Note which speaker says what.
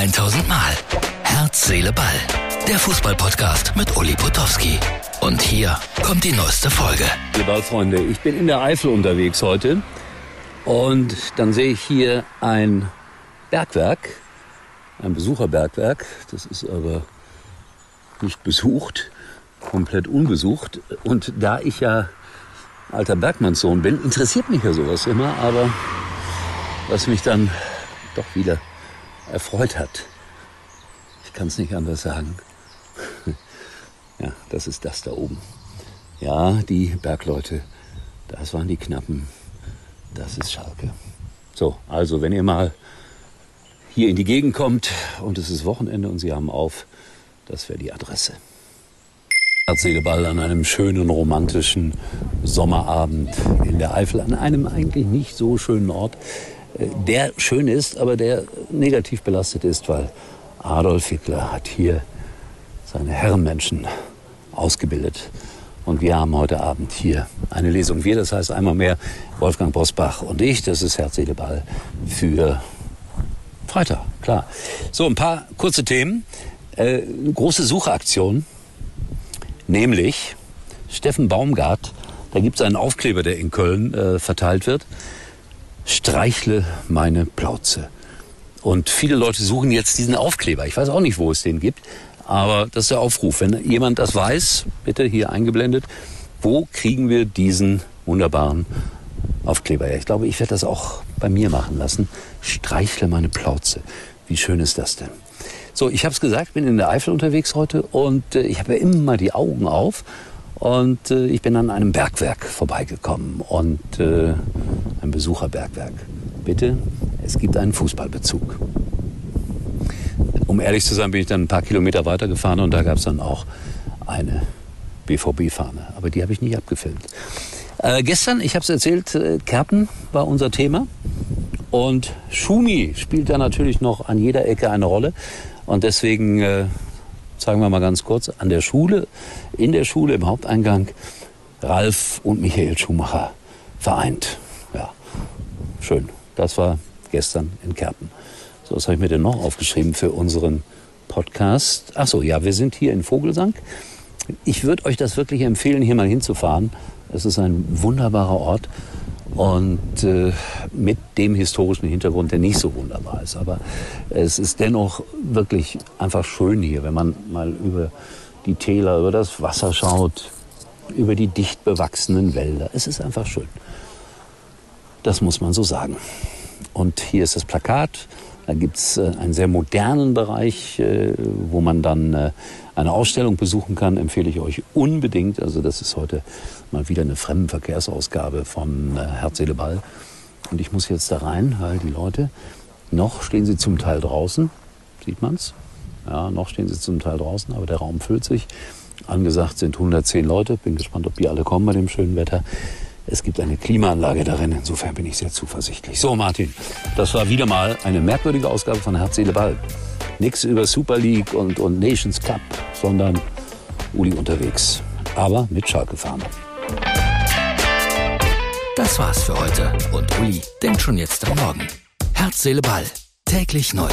Speaker 1: 1000 Mal. Herz, Seele, Ball. Der Fußballpodcast mit Uli Potowski. Und hier kommt die neueste Folge.
Speaker 2: Liebe Ballfreunde, ich bin in der Eifel unterwegs heute. Und dann sehe ich hier ein Bergwerk, ein Besucherbergwerk. Das ist aber nicht besucht, komplett unbesucht. Und da ich ja alter Bergmannssohn bin, interessiert mich ja sowas immer, aber was mich dann doch wieder erfreut hat. Ich kann es nicht anders sagen. ja, das ist das da oben. Ja, die Bergleute, das waren die Knappen. Das ist Schalke. So, also wenn ihr mal hier in die Gegend kommt und es ist Wochenende und Sie haben auf, das wäre die Adresse. Ball an einem schönen romantischen Sommerabend in der Eifel, an einem eigentlich nicht so schönen Ort, der schön ist, aber der negativ belastet ist, weil Adolf Hitler hat hier seine Herrenmenschen ausgebildet. Und wir haben heute Abend hier eine Lesung. Wir, das heißt einmal mehr Wolfgang Bosbach und ich, das ist Herz, Seele, Ball für Freitag, klar. So, ein paar kurze Themen. Äh, große Suchaktion, nämlich Steffen Baumgart. Da gibt es einen Aufkleber, der in Köln äh, verteilt wird. Streichle meine Plauze. Und viele Leute suchen jetzt diesen Aufkleber. Ich weiß auch nicht, wo es den gibt. Aber das ist der Aufruf. Wenn jemand das weiß, bitte hier eingeblendet, wo kriegen wir diesen wunderbaren Aufkleber her? Ich glaube, ich werde das auch bei mir machen lassen. Streichle meine Plauze. Wie schön ist das denn? So, ich habe es gesagt, bin in der Eifel unterwegs heute und äh, ich habe ja immer die Augen auf und äh, ich bin an einem Bergwerk vorbeigekommen und äh, ein Besucherbergwerk. Bitte, es gibt einen Fußballbezug. Um ehrlich zu sein, bin ich dann ein paar Kilometer weitergefahren und da gab es dann auch eine BVB-Fahne. Aber die habe ich nicht abgefilmt. Äh, gestern, ich habe es erzählt, äh, Kerpen war unser Thema. Und Schumi spielt da natürlich noch an jeder Ecke eine Rolle. Und deswegen äh, sagen wir mal ganz kurz, an der Schule, in der Schule im Haupteingang, Ralf und Michael Schumacher vereint. Schön. Das war gestern in Kerpen. So, was habe ich mir denn noch aufgeschrieben für unseren Podcast? Ach so, ja, wir sind hier in Vogelsang. Ich würde euch das wirklich empfehlen, hier mal hinzufahren. Es ist ein wunderbarer Ort und äh, mit dem historischen Hintergrund, der nicht so wunderbar ist. Aber es ist dennoch wirklich einfach schön hier, wenn man mal über die Täler, über das Wasser schaut, über die dicht bewachsenen Wälder. Es ist einfach schön. Das muss man so sagen. Und hier ist das Plakat. Da gibt es äh, einen sehr modernen Bereich, äh, wo man dann äh, eine Ausstellung besuchen kann. Empfehle ich euch unbedingt. Also das ist heute mal wieder eine Fremdenverkehrsausgabe von Herz, Ball. Und ich muss jetzt da rein, weil die Leute, noch stehen sie zum Teil draußen, sieht man's? Ja, noch stehen sie zum Teil draußen, aber der Raum füllt sich. Angesagt sind 110 Leute. Bin gespannt, ob die alle kommen bei dem schönen Wetter. Es gibt eine Klimaanlage darin, insofern bin ich sehr zuversichtlich. So, Martin, das war wieder mal eine merkwürdige Ausgabe von Herz, Seele, Ball. Nichts über Super League und, und Nations Cup, sondern Uli unterwegs. Aber mit Schalke-Fahne.
Speaker 1: Das war's für heute. Und Uli denkt schon jetzt am Morgen. Herz, Seele, Ball. Täglich neu.